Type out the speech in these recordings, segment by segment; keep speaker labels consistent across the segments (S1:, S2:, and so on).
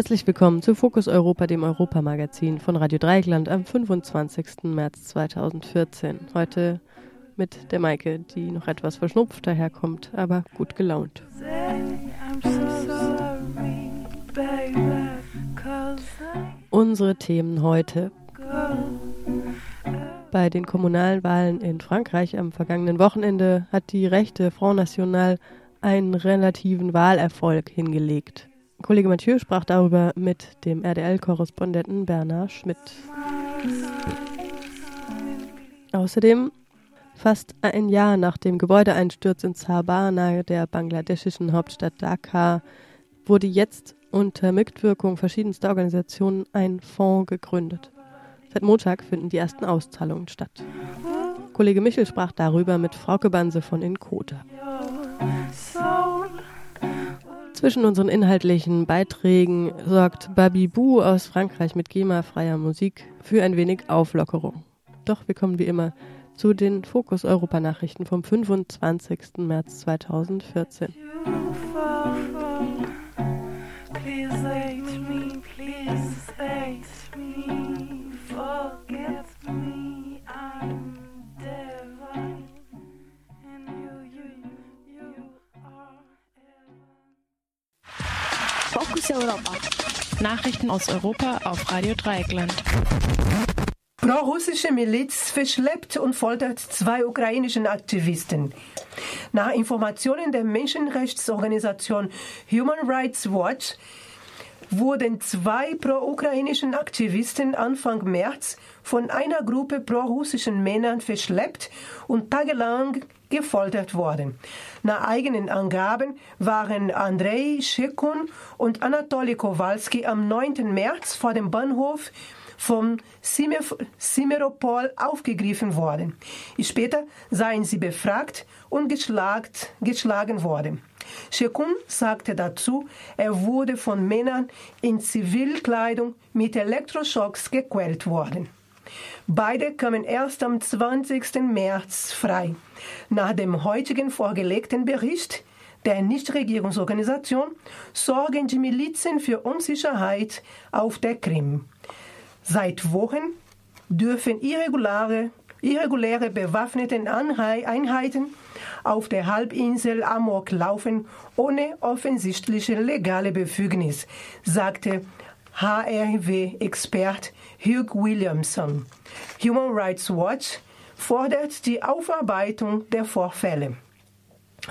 S1: Herzlich willkommen zu Fokus Europa, dem Europamagazin von Radio Dreieckland am 25. März 2014. Heute mit der Maike, die noch etwas verschnupft daherkommt, aber gut gelaunt. Unsere Themen heute. Bei den kommunalen Wahlen in Frankreich am vergangenen Wochenende hat die rechte Front National einen relativen Wahlerfolg hingelegt. Kollege Mathieu sprach darüber mit dem RDL-Korrespondenten Bernhard Schmidt. Außerdem, fast ein Jahr nach dem Gebäudeeinsturz in Sabah nahe der bangladeschischen Hauptstadt Dhaka wurde jetzt unter Mitwirkung verschiedenster Organisationen ein Fonds gegründet. Seit Montag finden die ersten Auszahlungen statt. Kollege Michel sprach darüber mit Frauke Banse von Inkota. Zwischen unseren inhaltlichen Beiträgen sorgt Babibou aus Frankreich mit GEMA-freier Musik für ein wenig Auflockerung. Doch wir kommen wie immer zu den Fokus Europa Nachrichten vom 25. März 2014.
S2: Nachrichten aus Europa auf Radio Dreieckland.
S3: Pro-russische Miliz verschleppt und foltert zwei ukrainischen Aktivisten. Nach Informationen der Menschenrechtsorganisation Human Rights Watch wurden zwei pro-ukrainischen Aktivisten Anfang März von einer Gruppe pro-russischen Männern verschleppt und tagelang gefoltert worden. Nach eigenen Angaben waren Andrei Schekun und Anatoly Kowalski am 9. März vor dem Bahnhof vom Simer- Simferopol aufgegriffen worden. Später seien sie befragt und geschlagt, geschlagen worden. Shekun sagte dazu, er wurde von Männern in Zivilkleidung mit Elektroschocks gequält worden. Beide kamen erst am 20. März frei. Nach dem heutigen vorgelegten Bericht der Nichtregierungsorganisation sorgen die Milizen für Unsicherheit auf der Krim. Seit Wochen dürfen irregulare, irreguläre bewaffnete Einheiten auf der Halbinsel Amok laufen, ohne offensichtliche legale Befugnis, sagte HRW-Expert Hugh Williamson. Human Rights Watch fordert die Aufarbeitung der Vorfälle.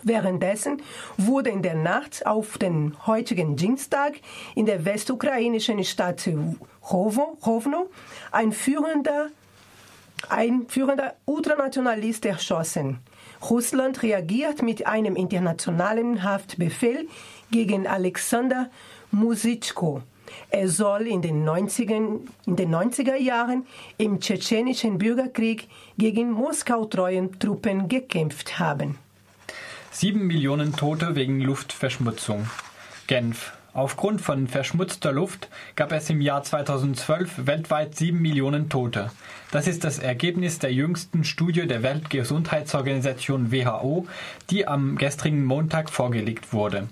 S3: Währenddessen wurde in der Nacht auf den heutigen Dienstag in der westukrainischen Stadt Rovno ein führender, ein führender Ultranationalist erschossen. Russland reagiert mit einem internationalen Haftbefehl gegen Alexander Musitschko. Er soll in den 90er, in den 90er Jahren im tschetschenischen Bürgerkrieg gegen Moskau-treuen Truppen gekämpft haben.
S4: Sieben Millionen Tote wegen Luftverschmutzung. Genf. Aufgrund von verschmutzter Luft gab es im Jahr 2012 weltweit sieben Millionen Tote. Das ist das Ergebnis der jüngsten Studie der Weltgesundheitsorganisation WHO, die am gestrigen Montag vorgelegt wurde.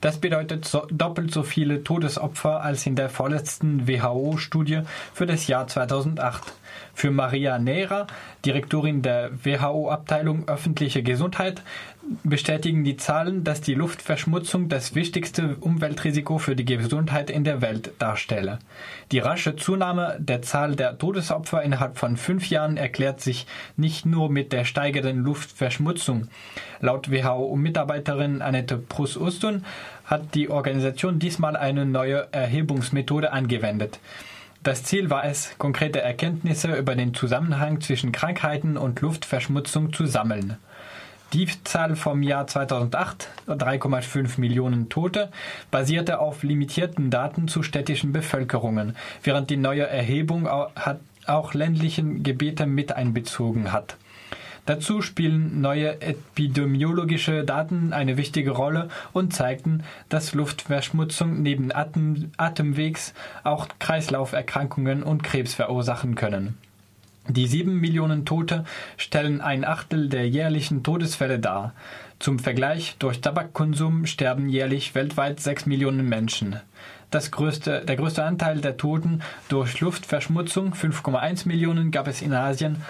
S4: Das bedeutet so, doppelt so viele Todesopfer als in der vorletzten WHO-Studie für das Jahr 2008. Für Maria Neira, Direktorin der WHO-Abteilung öffentliche Gesundheit, bestätigen die Zahlen, dass die Luftverschmutzung das wichtigste Umweltrisiko für die Gesundheit in der Welt darstelle. Die rasche Zunahme der Zahl der Todesopfer innerhalb von fünf Jahren erklärt sich nicht nur mit der steigenden Luftverschmutzung. Laut WHO-Mitarbeiterin Annette Prus-Ustun hat die Organisation diesmal eine neue Erhebungsmethode angewendet. Das Ziel war es, konkrete Erkenntnisse über den Zusammenhang zwischen Krankheiten und Luftverschmutzung zu sammeln. Die Zahl vom Jahr 2008, 3,5 Millionen Tote, basierte auf limitierten Daten zu städtischen Bevölkerungen, während die neue Erhebung auch ländlichen Gebiete mit einbezogen hat. Dazu spielen neue epidemiologische Daten eine wichtige Rolle und zeigten, dass Luftverschmutzung neben Atem Atemwegs auch Kreislauferkrankungen und Krebs verursachen können. Die sieben Millionen Tote stellen ein Achtel der jährlichen Todesfälle dar. Zum Vergleich, durch Tabakkonsum sterben jährlich weltweit sechs Millionen Menschen. Das größte, der größte Anteil der Toten durch Luftverschmutzung, 5,1 Millionen, gab es in Asien,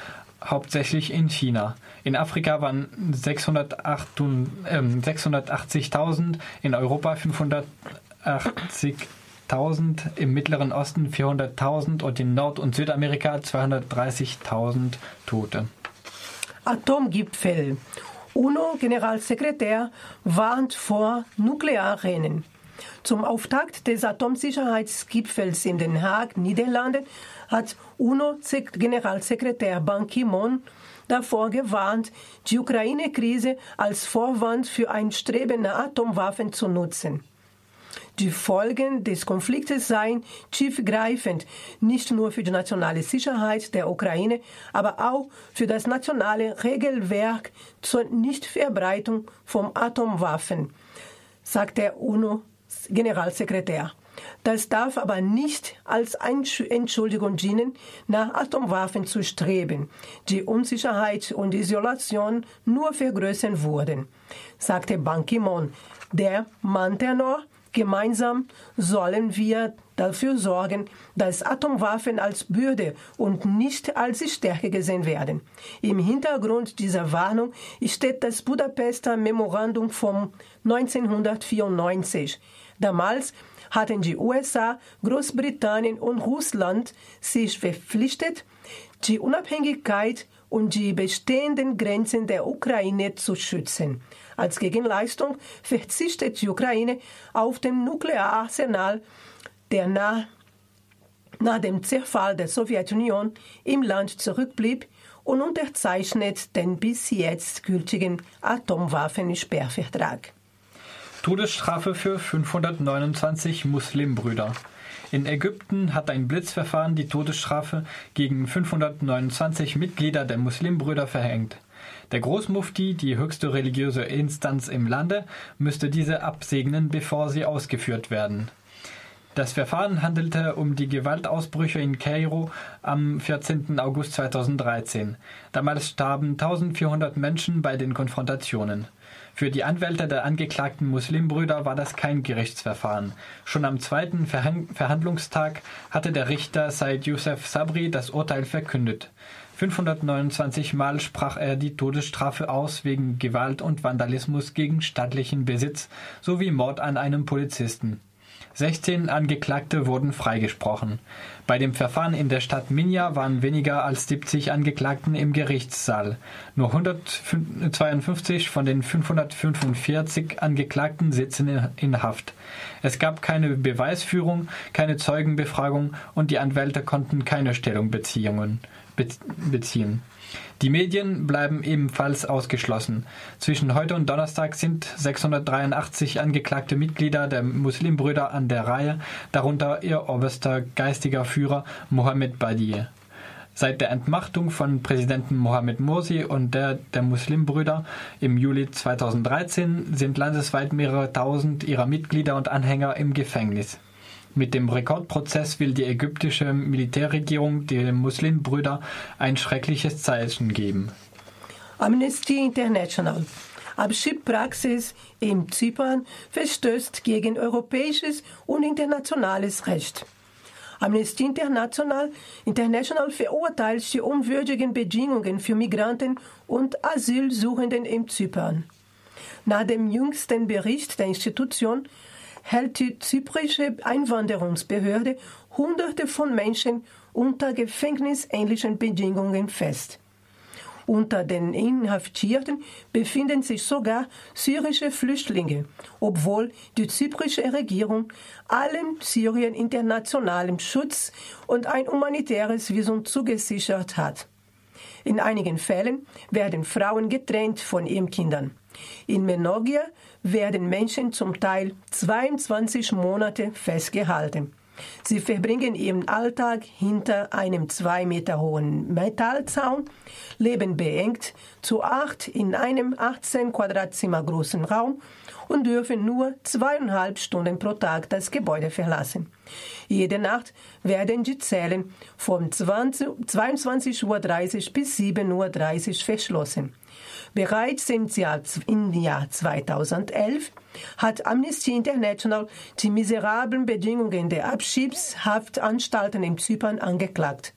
S4: hauptsächlich in China. In Afrika waren 680.000, äh, in Europa 580 400.000, im Mittleren Osten 400.000 und in Nord- und Südamerika 230.000 Tote.
S3: Atomgipfel. UNO-Generalsekretär warnt vor Nuklearrennen. Zum Auftakt des Atomsicherheitsgipfels in Den Haag, Niederlande, hat UNO-Generalsekretär Ban Ki-moon davor gewarnt, die Ukraine-Krise als Vorwand für ein Streben nach Atomwaffen zu nutzen. Die Folgen des Konfliktes seien tiefgreifend, nicht nur für die nationale Sicherheit der Ukraine, aber auch für das nationale Regelwerk zur Nichtverbreitung von Atomwaffen, sagt der UNO-Generalsekretär. Das darf aber nicht als Entschuldigung dienen, nach Atomwaffen zu streben, die Unsicherheit und Isolation nur vergrößern würden, sagte Ban Ki-moon. Der mahnte noch, Gemeinsam sollen wir dafür sorgen, dass Atomwaffen als Bürde und nicht als Stärke gesehen werden. Im Hintergrund dieser Warnung steht das Budapester Memorandum von 1994. Damals hatten die USA, Großbritannien und Russland sich verpflichtet, die Unabhängigkeit und die bestehenden Grenzen der Ukraine zu schützen. Als Gegenleistung verzichtet die Ukraine auf dem Nukleararsenal, der nach, nach dem Zerfall der Sowjetunion im Land zurückblieb und unterzeichnet den bis jetzt gültigen Atomwaffensperrvertrag.
S4: Todesstrafe für 529 Muslimbrüder. In Ägypten hat ein Blitzverfahren die Todesstrafe gegen 529 Mitglieder der Muslimbrüder verhängt. Der Großmufti, die höchste religiöse Instanz im Lande, müsste diese absegnen, bevor sie ausgeführt werden. Das Verfahren handelte um die Gewaltausbrüche in Kairo am 14. August 2013. Damals starben 1400 Menschen bei den Konfrontationen. Für die Anwälte der angeklagten Muslimbrüder war das kein Gerichtsverfahren. Schon am zweiten Verhandlungstag hatte der Richter Said Youssef Sabri das Urteil verkündet. 529 Mal sprach er die Todesstrafe aus wegen Gewalt und Vandalismus gegen staatlichen Besitz sowie Mord an einem Polizisten. 16 Angeklagte wurden freigesprochen. Bei dem Verfahren in der Stadt Minya waren weniger als 70 Angeklagten im Gerichtssaal. Nur 152 von den 545 Angeklagten sitzen in Haft. Es gab keine Beweisführung, keine Zeugenbefragung und die Anwälte konnten keine Stellung beziehen beziehen. Die Medien bleiben ebenfalls ausgeschlossen. Zwischen heute und Donnerstag sind 683 angeklagte Mitglieder der Muslimbrüder an der Reihe, darunter ihr oberster geistiger Führer Mohammed Badi. Seit der Entmachtung von Präsidenten Mohammed Morsi und der der Muslimbrüder im Juli 2013 sind landesweit mehrere tausend ihrer Mitglieder und Anhänger im Gefängnis. Mit dem Rekordprozess will die ägyptische Militärregierung den Muslimbrüdern ein schreckliches Zeichen geben.
S3: Amnesty International. Abschiebpraxis in Zypern verstößt gegen europäisches und internationales Recht. Amnesty International, International verurteilt die unwürdigen Bedingungen für Migranten und Asylsuchenden in Zypern. Nach dem jüngsten Bericht der Institution hält die zyprische Einwanderungsbehörde Hunderte von Menschen unter gefängnisähnlichen Bedingungen fest. Unter den Inhaftierten befinden sich sogar syrische Flüchtlinge, obwohl die zyprische Regierung allen Syrien internationalem Schutz und ein humanitäres Visum zugesichert hat. In einigen Fällen werden Frauen getrennt von ihren Kindern. In Menorgia werden Menschen zum Teil 22 Monate festgehalten. Sie verbringen ihren Alltag hinter einem zwei Meter hohen Metallzaun, leben beengt zu acht in einem 18 Quadratzimmer großen Raum und dürfen nur zweieinhalb Stunden pro Tag das Gebäude verlassen. Jede Nacht werden die Zellen von 22.30 Uhr bis 7.30 Uhr verschlossen. Bereits im Jahr, im Jahr 2011 hat Amnesty International die miserablen Bedingungen der Abschiebshaftanstalten in Zypern angeklagt.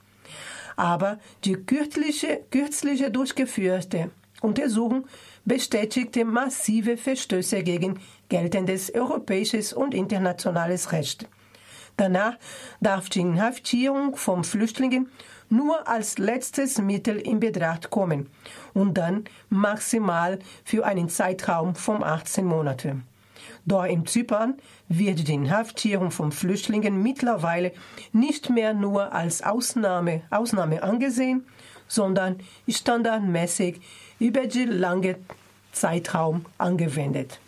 S3: Aber die kürzliche, kürzliche durchgeführte Untersuchung bestätigte massive Verstöße gegen geltendes europäisches und internationales Recht. Danach darf die Inhaftierung von Flüchtlingen nur als letztes Mittel in Betracht kommen und dann maximal für einen Zeitraum von 18 Monaten. Doch in Zypern wird die Inhaftierung von Flüchtlingen mittlerweile nicht mehr nur als Ausnahme, Ausnahme angesehen, sondern standardmäßig über den langen Zeitraum angewendet.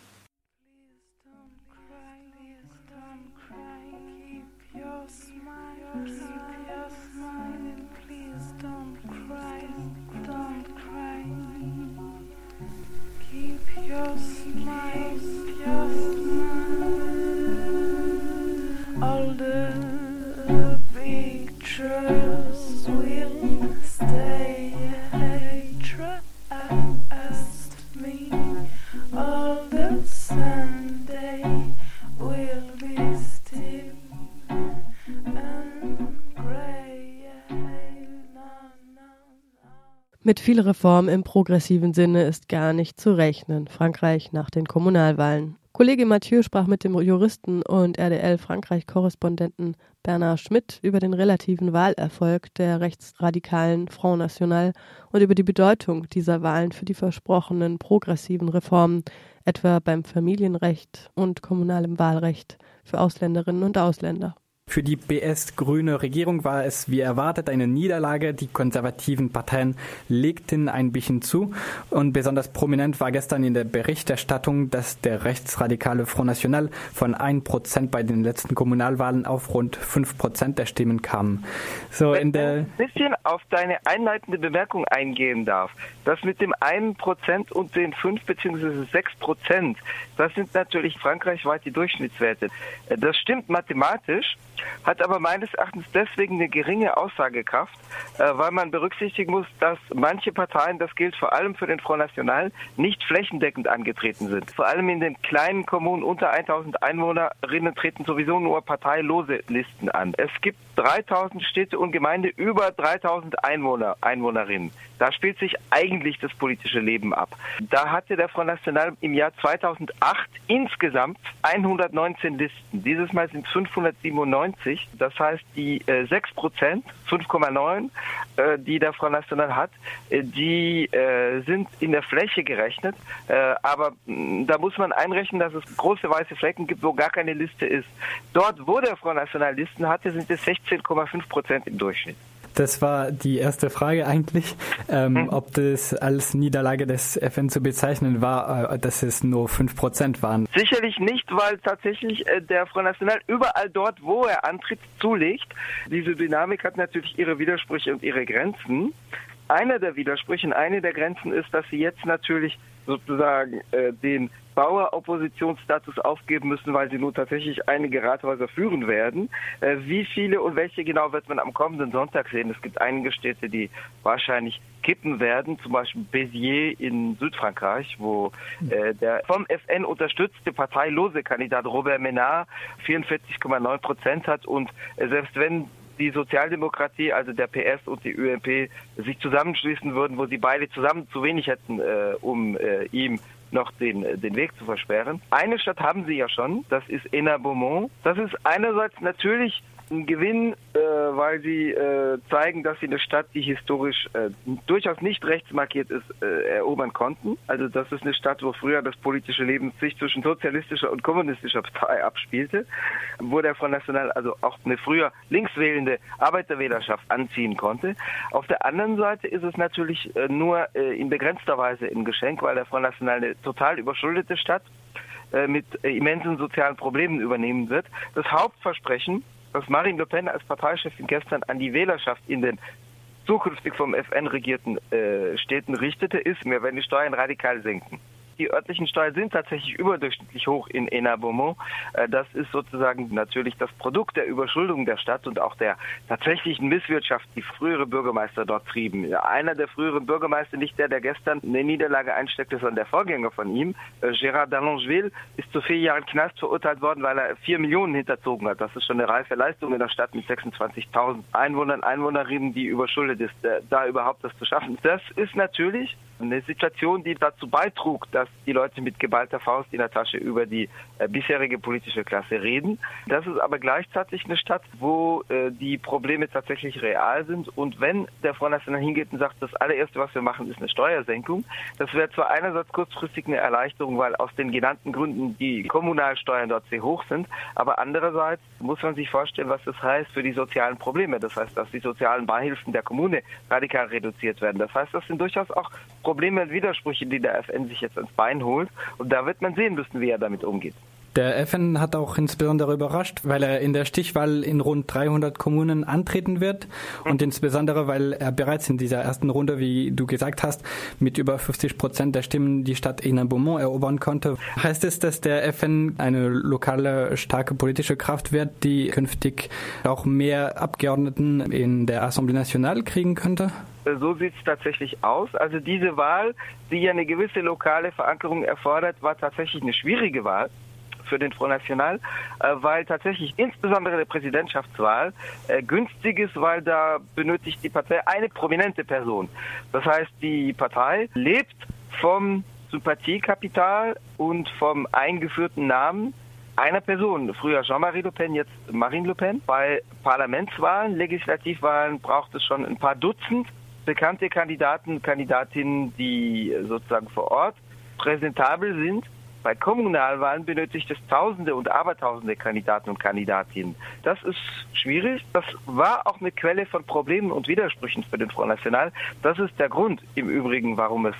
S1: Mit viel Reform im progressiven Sinne ist gar nicht zu rechnen. Frankreich nach den Kommunalwahlen. Kollege Mathieu sprach mit dem Juristen und RDL-Frankreich-Korrespondenten Bernard Schmidt über den relativen Wahlerfolg der rechtsradikalen Front National und über die Bedeutung dieser Wahlen für die versprochenen progressiven Reformen, etwa beim Familienrecht und kommunalem Wahlrecht für Ausländerinnen und Ausländer.
S5: Für die BS-grüne Regierung war es wie erwartet eine Niederlage. Die konservativen Parteien legten ein bisschen zu. Und besonders prominent war gestern in der Berichterstattung, dass der rechtsradikale Front National von 1% bei den letzten Kommunalwahlen auf rund 5% der Stimmen kam. So in der
S6: ein bisschen auf deine einleitende Bemerkung eingehen darf. Das mit dem 1% und den 5 bzw. 6%, das sind natürlich frankreichweit die Durchschnittswerte. Das stimmt mathematisch hat aber meines Erachtens deswegen eine geringe Aussagekraft, äh, weil man berücksichtigen muss, dass manche Parteien, das gilt vor allem für den Front National, nicht flächendeckend angetreten sind. Vor allem in den kleinen Kommunen unter 1000 Einwohnerinnen treten sowieso nur parteilose Listen an. Es gibt 3000 Städte und Gemeinde über 3000 Einwohner, Einwohnerinnen. Da spielt sich eigentlich das politische Leben ab. Da hatte der Front National im Jahr 2008 insgesamt 119 Listen. Dieses Mal sind es 597. Das heißt, die äh, 6 Prozent, 5,9, äh, die der Front National hat, äh, die äh, sind in der Fläche gerechnet. Äh, aber mh, da muss man einrechnen, dass es große weiße Flecken gibt, wo gar keine Liste ist. Dort, wo der Front National Listen hatte, sind es 16,5 Prozent im Durchschnitt.
S5: Das war die erste Frage eigentlich, ähm, mhm. ob das als Niederlage des FN zu bezeichnen war, äh, dass es nur 5% waren.
S6: Sicherlich nicht, weil tatsächlich äh, der Front National überall dort, wo er antritt, zulegt. Diese Dynamik hat natürlich ihre Widersprüche und ihre Grenzen. Einer der Widersprüche und eine der Grenzen ist, dass sie jetzt natürlich sozusagen äh, den Bauer-Oppositionsstatus aufgeben müssen, weil sie nun tatsächlich einige Rathäuser führen werden. Äh, wie viele und welche genau wird man am kommenden Sonntag sehen? Es gibt einige Städte, die wahrscheinlich kippen werden, zum Beispiel Béziers in Südfrankreich, wo äh, der vom FN unterstützte parteilose Kandidat Robert Menard 44,9 Prozent hat und äh, selbst wenn die Sozialdemokratie, also der PS und die ÖMP, sich zusammenschließen würden, wo sie beide zusammen zu wenig hätten, äh, um äh, ihm noch den, den Weg zu versperren. Eine Stadt haben sie ja schon, das ist Enna Beaumont. Das ist einerseits natürlich Ein Gewinn, äh, weil sie äh, zeigen, dass sie eine Stadt, die historisch äh, durchaus nicht rechtsmarkiert ist, äh, erobern konnten. Also das ist eine Stadt, wo früher das politische Leben sich zwischen sozialistischer und kommunistischer Partei abspielte, wo der Front National also auch eine früher linkswählende Arbeiterwählerschaft anziehen konnte. Auf der anderen Seite ist es natürlich äh, nur äh, in begrenzter Weise ein Geschenk, weil der Front National eine total überschuldete Stadt mit immensen sozialen Problemen übernehmen wird. Das Hauptversprechen, das Marine Le Pen als Parteichefin gestern an die Wählerschaft in den zukünftig vom FN regierten äh, Städten richtete, ist, wir werden die Steuern radikal senken. Die örtlichen Steuern sind tatsächlich überdurchschnittlich hoch in Enna-Beaumont. Äh, Das ist sozusagen natürlich das Produkt der Überschuldung der Stadt und auch der tatsächlichen Misswirtschaft, die frühere Bürgermeister dort trieben. Einer der früheren Bürgermeister, nicht der, der gestern eine Niederlage einsteckte, sondern der Vorgänger von ihm, äh, Gérard Dallongeville, ist zu vier Jahren Knast verurteilt worden, weil er vier Millionen hinterzogen hat. Das ist schon eine reife Leistung in der Stadt mit 26.000 Einwohnern, Einwohnerinnen, die überschuldet ist, äh, da überhaupt das zu schaffen. Das ist natürlich eine Situation, die dazu beitrug, dass die Leute mit geballter Faust in der Tasche über die äh, bisherige politische Klasse reden. Das ist aber gleichzeitig eine Stadt, wo äh, die Probleme tatsächlich real sind. Und wenn der Front National hingeht und sagt, das allererste, was wir machen, ist eine Steuersenkung, das wäre zwar einerseits kurzfristig eine Erleichterung, weil aus den genannten Gründen die Kommunalsteuern dort sehr hoch sind, aber andererseits muss man sich vorstellen, was das heißt für die sozialen Probleme. Das heißt, dass die sozialen Beihilfen der Kommune radikal reduziert werden. Das heißt, das sind durchaus auch Probleme und Widersprüche, die der FN sich jetzt ans Bein holt. Und da wird man sehen müssen, wie er damit umgeht.
S5: Der FN hat auch insbesondere überrascht, weil er in der Stichwahl in rund 300 Kommunen antreten wird und insbesondere, weil er bereits in dieser ersten Runde, wie du gesagt hast, mit über 50 Prozent der Stimmen die Stadt Hénin-Beaumont erobern konnte. Heißt es, dass der FN eine lokale, starke politische Kraft wird, die künftig auch mehr Abgeordneten in der Assemblée Nationale kriegen könnte?
S6: So sieht es tatsächlich aus. Also diese Wahl, die ja eine gewisse lokale Verankerung erfordert, war tatsächlich eine schwierige Wahl für den Front National, äh, weil tatsächlich insbesondere der Präsidentschaftswahl äh, günstig ist, weil da benötigt die Partei eine prominente Person. Das heißt, die Partei lebt vom Sympathiekapital und vom eingeführten Namen einer Person. Früher Jean-Marie Le Pen, jetzt Marine Le Pen. Bei Parlamentswahlen, Legislativwahlen braucht es schon ein paar Dutzend bekannte Kandidaten, Kandidatinnen, die sozusagen vor Ort präsentabel sind. Bei Kommunalwahlen benötigt es Tausende und Abertausende Kandidaten und Kandidatinnen. Das ist schwierig. Das war auch eine Quelle von Problemen und Widersprüchen für den Front National. Das ist der Grund im Übrigen, warum es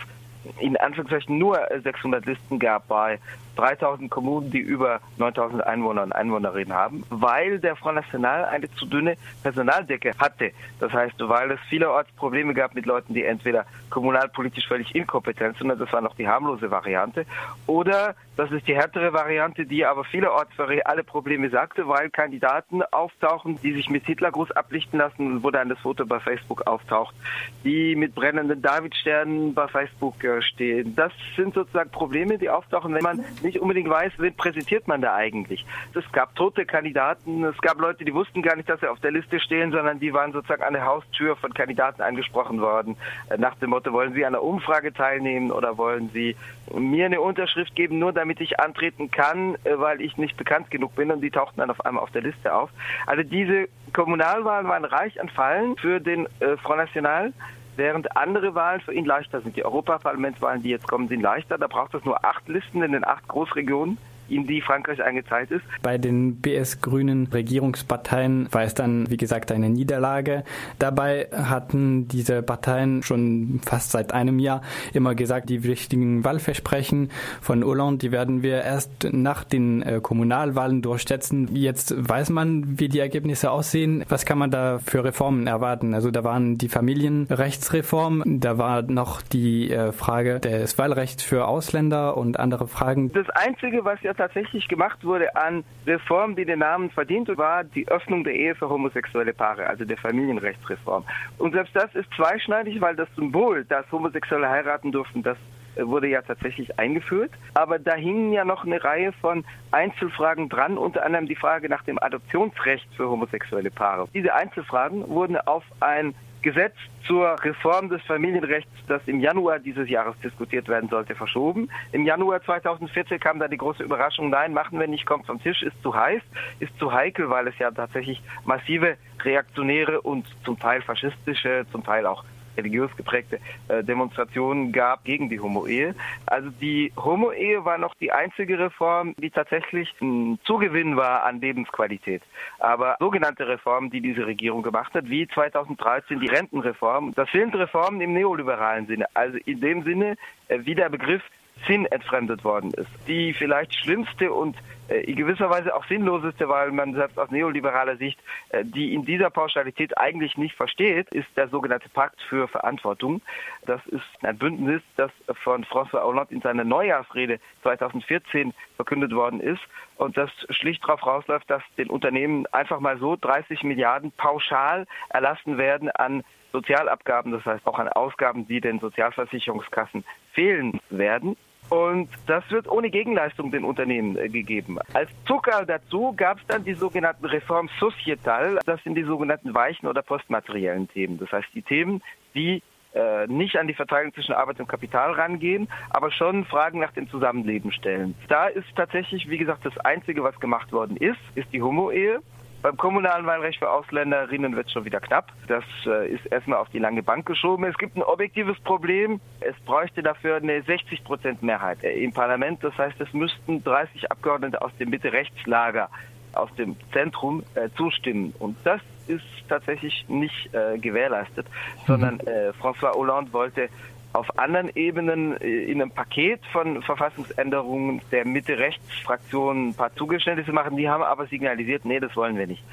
S6: in Anführungszeichen nur 600 Listen gab bei 3000 Kommunen, die über 9000 Einwohner und Einwohnerinnen haben, weil der Front National eine zu dünne Personaldecke hatte. Das heißt, weil es vielerorts Probleme gab mit Leuten, die entweder kommunalpolitisch völlig inkompetent sind, und das war noch die harmlose Variante, oder das ist die härtere Variante, die aber vielerorts für alle Probleme sagte, weil Kandidaten auftauchen, die sich mit Hitlergruß ablichten lassen, wo dann das Foto bei Facebook auftaucht, die mit brennenden Davidsternen bei Facebook äh, stehen. Das sind sozusagen Probleme, die auftauchen, wenn man nicht unbedingt weiß, wen präsentiert man da eigentlich. Es gab tote Kandidaten, es gab Leute, die wussten gar nicht, dass sie auf der Liste stehen, sondern die waren sozusagen an der Haustür von Kandidaten angesprochen worden, äh, nach dem Motto, wollen Sie an einer Umfrage teilnehmen oder wollen Sie mir eine Unterschrift geben, nur damit ich antreten kann, äh, weil ich nicht bekannt genug bin und die tauchten dann auf einmal auf der Liste auf. Also diese Kommunalwahlen waren reich an Fallen für den äh, Front National während andere Wahlen für ihn leichter sind. Die Europaparlamentswahlen, die jetzt kommen, sind leichter. Da braucht es nur acht Listen in den acht Großregionen in die Frankreich eingeteilt ist.
S5: Bei den BS-grünen Regierungsparteien war es dann, wie gesagt, eine Niederlage. Dabei hatten diese Parteien schon fast seit einem Jahr immer gesagt, die wichtigen Wahlversprechen von Hollande, die werden wir erst nach den äh, Kommunalwahlen durchsetzen. Jetzt weiß man, wie die Ergebnisse aussehen. Was kann man da für Reformen erwarten? Also da waren die Familienrechtsreform, da war noch die äh, Frage des Wahlrechts für Ausländer und andere Fragen.
S6: Das Einzige, was ja tatsächlich gemacht wurde an Reformen, die den Namen verdient, war die Öffnung der Ehe für homosexuelle Paare, also der Familienrechtsreform. Und selbst das ist zweischneidig, weil das Symbol, dass Homosexuelle heiraten durften, das wurde ja tatsächlich eingeführt. Aber da hingen ja noch eine Reihe von Einzelfragen dran, unter anderem die Frage nach dem Adoptionsrecht für homosexuelle Paare. Diese Einzelfragen wurden auf ein Gesetz zur Reform des Familienrechts, das im Januar dieses Jahres diskutiert werden sollte, verschoben. Im Januar 2014 kam dann die große Überraschung, nein, machen wir nicht, kommt vom Tisch, ist zu heiß, ist zu heikel, weil es ja tatsächlich massive reaktionäre und zum Teil faschistische, zum Teil auch religiös geprägte äh, Demonstrationen gab gegen die Homo-Ehe. Also die Homo-Ehe war noch die einzige Reform, die tatsächlich ein Zugewinn war an Lebensqualität. Aber sogenannte Reformen, die diese Regierung gemacht hat, wie 2013 die Rentenreform, das sind Reformen im neoliberalen Sinne. Also in dem Sinne, äh, wie der Begriff Sinn entfremdet worden ist. Die vielleicht schlimmste und äh, in gewisser Weise auch sinnloseste, weil man selbst aus neoliberaler Sicht äh, die in dieser Pauschalität eigentlich nicht versteht, ist der sogenannte Pakt für Verantwortung. Das ist ein Bündnis, das von François Hollande in seiner Neujahrsrede 2014 verkündet worden ist und das schlicht darauf rausläuft, dass den Unternehmen einfach mal so 30 Milliarden pauschal erlassen werden an Sozialabgaben, das heißt auch an Ausgaben, die den Sozialversicherungskassen fehlen werden. Und das wird ohne Gegenleistung den Unternehmen äh, gegeben. Als Zucker dazu gab es dann die sogenannten Reform Societal. Das sind die sogenannten weichen oder postmateriellen Themen. Das heißt die Themen, die äh, nicht an die Verteilung zwischen Arbeit und Kapital rangehen, aber schon Fragen nach dem Zusammenleben stellen. Da ist tatsächlich, wie gesagt, das Einzige, was gemacht worden ist, ist die Homo-Ehe. Beim kommunalen Wahlrecht für Ausländerinnen wird es schon wieder knapp. Das äh, ist erstmal auf die lange Bank geschoben. Es gibt ein objektives Problem. Es bräuchte dafür eine 60 Prozent Mehrheit äh, im Parlament. Das heißt, es müssten 30 Abgeordnete aus dem Mitte-Rechtslager, aus dem Zentrum äh, zustimmen. Und das ist tatsächlich nicht äh, gewährleistet, sondern äh, François Hollande wollte auf anderen Ebenen äh, in einem Paket von Verfassungsänderungen der Mitte-Rechts-Fraktion ein paar Zugeständnisse machen. Die haben aber signalisiert, nee, das wollen wir nicht.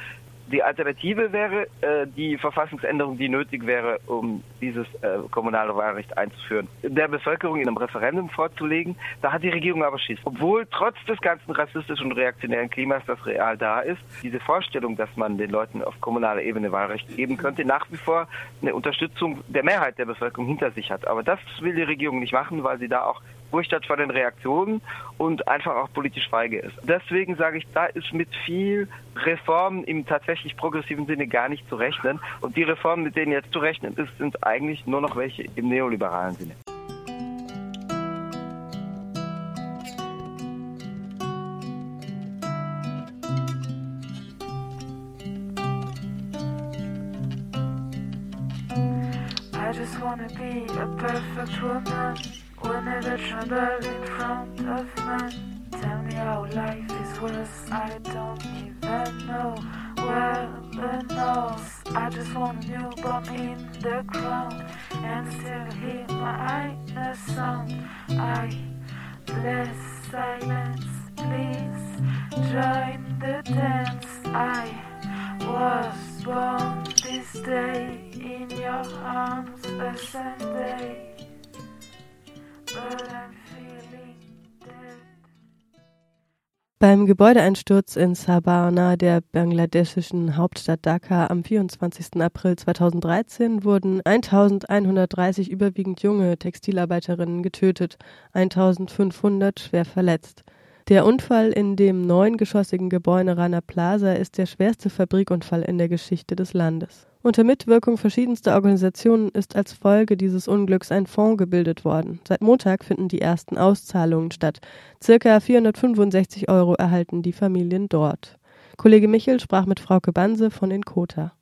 S6: Die Alternative wäre äh, die Verfassungsänderung, die nötig wäre, um dieses äh, kommunale Wahlrecht einzuführen, der Bevölkerung in einem Referendum vorzulegen. Da hat die Regierung aber Schiss. Obwohl trotz des ganzen rassistischen und reaktionären Klimas, das real da ist, diese Vorstellung, dass man den Leuten auf kommunaler Ebene Wahlrecht geben könnte, nach wie vor eine Unterstützung der Mehrheit der Bevölkerung hinter sich hat. Aber das will die Regierung nicht machen, weil sie da auch Hat vor den Reaktionen und einfach auch politisch feige ist. Deswegen sage ich, da ist mit viel Reformen im tatsächlich progressiven Sinne gar nicht zu rechnen. Und die Reformen, mit denen jetzt zu rechnen ist, sind eigentlich nur noch welche im neoliberalen Sinne.
S7: I just wanna be a perfect woman Whenever tremble in front of men Tell me how life is worse. I don't even know. Where Well enough I just want a newborn in the ground. And still hear my inner sound. I bless silence Please join the dance. I was born this day in your arms a Sunday,
S1: Beim Gebäudeeinsturz in Sabah nahe der bangladeschischen Hauptstadt Dhaka am 24. April 2013 wurden 1130 überwiegend junge Textilarbeiterinnen getötet, 1500 schwer verletzt. Der Unfall in dem neungeschossigen Gebäude Rana Plaza ist der schwerste Fabrikunfall in der Geschichte des Landes. Unter Mitwirkung verschiedenster Organisationen ist als Folge dieses Unglücks ein Fonds gebildet worden. Seit Montag finden die ersten Auszahlungen statt. Circa 465 Euro erhalten die Familien dort. Kollege Michel sprach mit Frauke Banse von Inkota.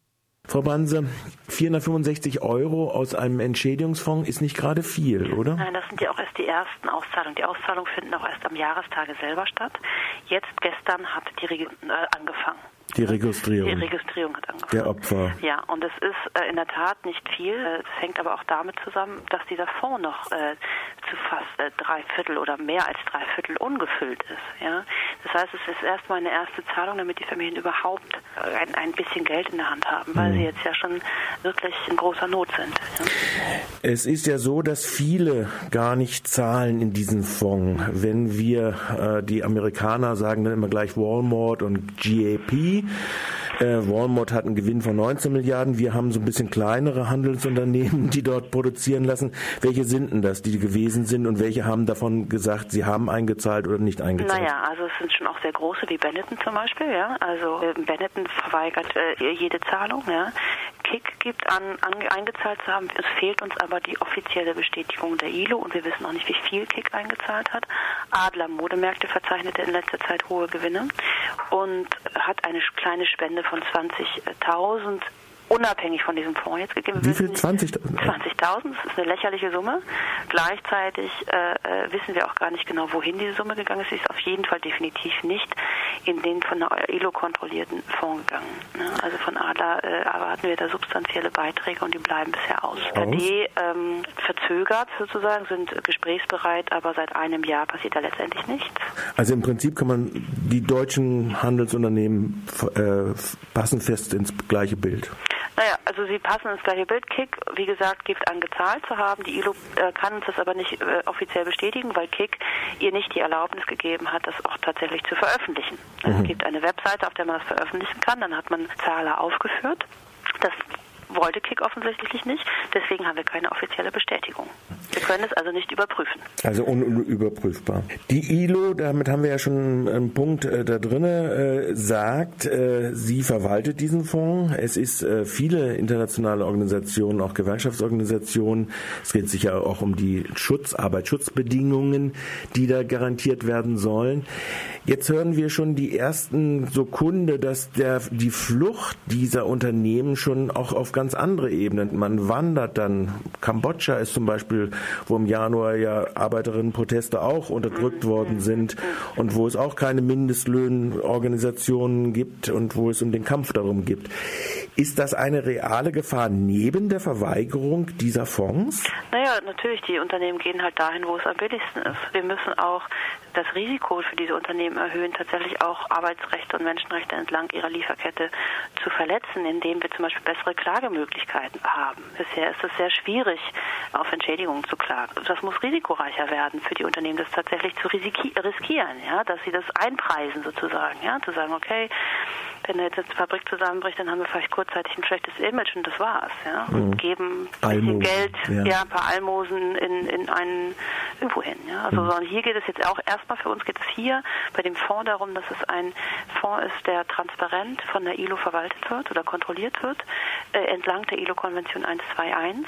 S8: Frau Banse, 465 Euro aus einem Entschädigungsfonds ist nicht gerade viel, oder?
S9: Nein, das sind ja auch erst die ersten Auszahlungen. Die Auszahlungen finden auch erst am Jahrestage selber statt. Jetzt, gestern, hat die Regierung äh, angefangen.
S8: Die Registrierung.
S9: Die Registrierung hat angefangen.
S8: Der Opfer.
S9: Ja, und es ist äh, in der Tat nicht viel. Es hängt aber auch damit zusammen, dass dieser Fonds noch äh, zu fast äh, drei Viertel oder mehr als drei Viertel ungefüllt ist. Ja, das heißt, es ist erstmal eine erste Zahlung, damit die Familien überhaupt äh, ein, ein bisschen Geld in der Hand haben, weil
S8: Mhm.
S9: sie jetzt ja schon wirklich in großer Not sind. Ja.
S8: Es ist ja so, dass viele gar nicht zahlen in diesen Fonds. Wenn wir, äh, die Amerikaner sagen dann immer gleich Walmart und GAP. Äh, Walmart hat einen Gewinn von 19 Milliarden. Wir haben so ein bisschen kleinere Handelsunternehmen, die dort produzieren lassen. Welche sind denn das, die gewesen sind und welche haben davon gesagt, sie haben eingezahlt oder nicht eingezahlt?
S9: Naja, also es sind schon auch sehr große, wie Benetton zum Beispiel, ja. Also äh, Benetton verweigert äh, jede Zahlung, ja. KIK gibt an, an, eingezahlt zu haben. Es fehlt uns aber die offizielle Bestätigung der ILO und wir wissen auch nicht, wie viel KIK eingezahlt hat. Adler Modemärkte verzeichnete in letzter Zeit hohe Gewinne und hat eine kleine Spende von 20.000 unabhängig von diesem Fonds jetzt gegeben.
S8: Wie viel? 20.000?
S9: 20.000, das ist eine lächerliche Summe. Gleichzeitig äh, äh, wissen wir auch gar nicht genau, wohin diese Summe gegangen ist. Sie ist auf jeden Fall definitiv nicht in den von der ILO kontrollierten Fonds gegangen. Ne? Also von Adler äh, erwarten wir da substanzielle Beiträge und die bleiben bisher aus.
S8: Aus?
S9: Die ähm, verzögert sozusagen, sind gesprächsbereit, aber seit einem Jahr passiert da letztendlich nichts.
S8: Also im Prinzip kann man die deutschen Handelsunternehmen äh, passen fest ins gleiche Bild.
S9: Naja, also sie passen ins gleiche Bild. Kick, wie gesagt, gibt an gezahlt zu haben. Die ILO äh, kann uns das aber nicht äh, offiziell bestätigen, weil Kick ihr nicht die Erlaubnis gegeben hat, das auch tatsächlich zu veröffentlichen.
S8: Mhm.
S9: Es gibt eine Webseite, auf der man das veröffentlichen kann. Dann hat man Zahler aufgeführt. Das wollte Kick offensichtlich nicht. Deswegen haben wir keine offizielle Bestätigung. Wir können es also nicht überprüfen.
S8: Also unüberprüfbar. Die ILO, damit haben wir ja schon einen Punkt äh, da drin, äh, sagt, äh, sie verwaltet diesen Fonds. Es ist äh, viele internationale Organisationen, auch Gewerkschaftsorganisationen. Es geht sicher auch um die Schutz, Arbeitsschutzbedingungen, die da garantiert werden sollen. Jetzt hören wir schon die ersten so Kunde, dass der, die Flucht dieser Unternehmen schon auch auf ganz andere Ebenen. Man wandert dann. Kambodscha ist zum Beispiel, wo im Januar ja Arbeiterinnenproteste auch unterdrückt worden sind und wo es auch keine Mindestlöhnorganisationen gibt und wo es um den Kampf darum gibt. Ist das eine reale Gefahr neben der Verweigerung dieser Fonds?
S9: Naja, natürlich, die Unternehmen gehen halt dahin, wo es am billigsten ist. Wir müssen auch das Risiko für diese Unternehmen erhöhen, tatsächlich auch Arbeitsrechte und Menschenrechte entlang ihrer Lieferkette zu verletzen, indem wir zum Beispiel bessere Klagemöglichkeiten haben. Bisher ist es sehr schwierig, auf Entschädigungen zu klagen. Das muss risikoreicher werden für die Unternehmen, das tatsächlich zu riskieren, ja, dass sie das einpreisen sozusagen, ja, zu sagen, okay, wenn jetzt eine Fabrik zusammenbricht, dann haben wir vielleicht kurzzeitig ein schlechtes Image und das war's, ja. Und
S8: Mhm.
S9: geben ein bisschen
S8: Almosen,
S9: Geld,
S8: ja.
S9: ja. ein paar Almosen in, in einen irgendwo hin, ja. Also
S8: Mhm.
S9: hier geht es jetzt auch erstmal für uns geht es hier bei dem Fonds darum, dass es ein Fonds ist, der transparent von der ILO verwaltet wird oder kontrolliert wird, äh, entlang der ILO-Konvention 121.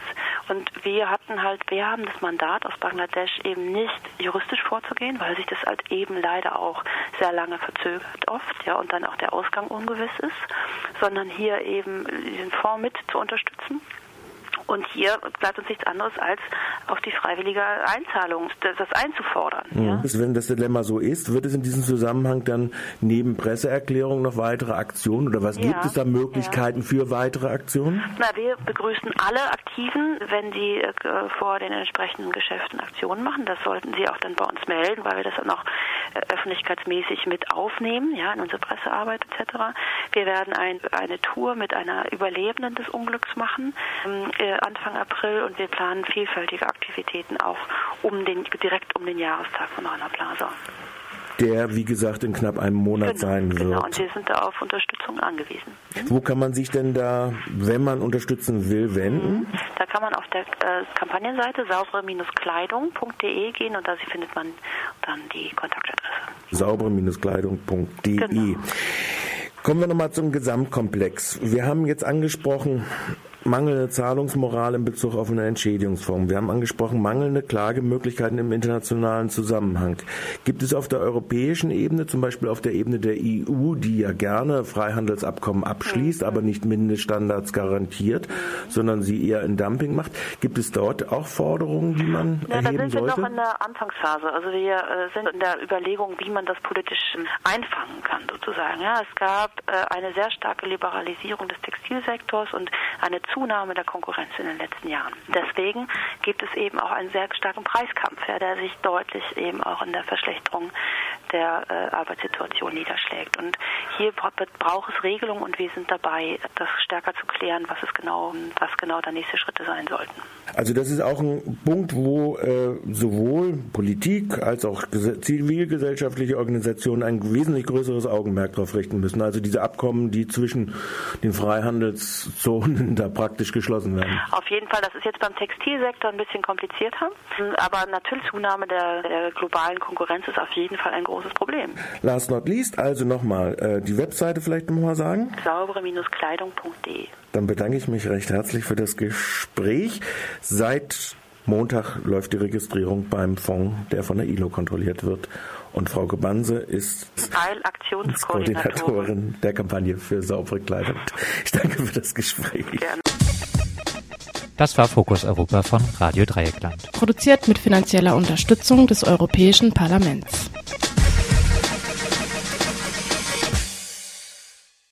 S9: Und wir hatten halt, wir haben das Mandat aus Bangladesch eben nicht juristisch vorzugehen, weil sich das halt eben leider auch sehr lange verzögert oft, ja, und dann auch der Ausgang ungewiss ist, sondern hier eben diesen Fonds mit zu unterstützen. Und hier bleibt uns nichts anderes, als auf die freiwillige Einzahlung das, einzufordern. Ja?
S8: Mhm. Wenn das Dilemma so ist, wird es in diesem Zusammenhang dann neben Presseerklärungen noch weitere Aktionen oder was
S9: Ja,
S8: gibt es da Möglichkeiten für weitere Aktionen?
S9: Na, wir begrüßen alle Aktiven, wenn sie äh, vor den entsprechenden Geschäften Aktionen machen. Das sollten sie auch dann bei uns melden, weil wir das dann auch äh, öffentlichkeitsmäßig mit aufnehmen, ja, in unsere Pressearbeit etc. Wir werden ein, eine Tour mit einer Überlebenden des Unglücks machen ähm, äh, Anfang April und wir planen vielfältige Aktivitäten auch um den direkt um den Jahrestag von Rana Plaza.
S8: Der, wie gesagt, in knapp einem Monat sein wird.
S9: Genau, und wir sind da auf Unterstützung angewiesen.
S8: Wo kann man sich denn da, wenn man unterstützen will, wenden?
S9: Da kann man auf der äh, Kampagnenseite saubere-kleidung.de gehen und da findet man dann die Kontaktadresse.
S8: saubere-kleidung.de.
S9: Genau.
S8: Kommen wir nochmal zum Gesamtkomplex. Wir haben jetzt angesprochen, mangelnde Zahlungsmoral in Bezug auf eine Entschädigungsform. Wir haben angesprochen, mangelnde Klagemöglichkeiten im internationalen Zusammenhang. Gibt es auf der europäischen Ebene, zum Beispiel auf der Ebene der EU, die ja gerne Freihandelsabkommen abschließt, aber nicht Mindeststandards garantiert, sondern sie eher in Dumping macht, gibt es dort auch Forderungen, die man
S9: Ja, da
S8: erheben
S9: sind wir
S8: sollte?
S9: noch in der Anfangsphase. Also wir äh, sind in der Überlegung, wie man das politisch einfangen kann, sozusagen. Ja, es gab äh, eine sehr starke Liberalisierung des Textilsektors und eine Zunahme der Konkurrenz in den letzten Jahren. Deswegen gibt es eben auch einen sehr starken Preiskampf, ja, der sich deutlich eben auch in der Verschlechterung der äh, Arbeitssituation niederschlägt. Und hier bra braucht es Regelungen und wir sind dabei, das stärker zu klären, was es genau, was genau da nächste Schritte sein sollten.
S8: Also das ist auch ein Punkt, wo äh, sowohl Politik als auch ges- zivilgesellschaftliche Organisationen ein wesentlich größeres Augenmerk darauf richten müssen. Also diese Abkommen, die zwischen den Freihandelszonen da praktisch geschlossen werden.
S9: Auf jeden Fall, das ist jetzt beim Textilsektor ein bisschen komplizierter, aber natürlich Zunahme der, der globalen Konkurrenz ist auf jeden Fall ein großes Problem.
S8: Last not least, also nochmal äh, die Webseite vielleicht nochmal sagen.
S9: saubere-kleidung.de
S8: Dann bedanke ich mich recht herzlich für das Gespräch. Seit Montag läuft die Registrierung beim Fonds, der von der ILO kontrolliert wird. Und Frau Gebanse ist Koordinatorin der Kampagne für saubere Kleidung. Ich danke für das Gespräch.
S9: Gerne.
S10: Das war Fokus Europa von Radio Dreieckland.
S2: Produziert mit finanzieller Unterstützung des Europäischen Parlaments.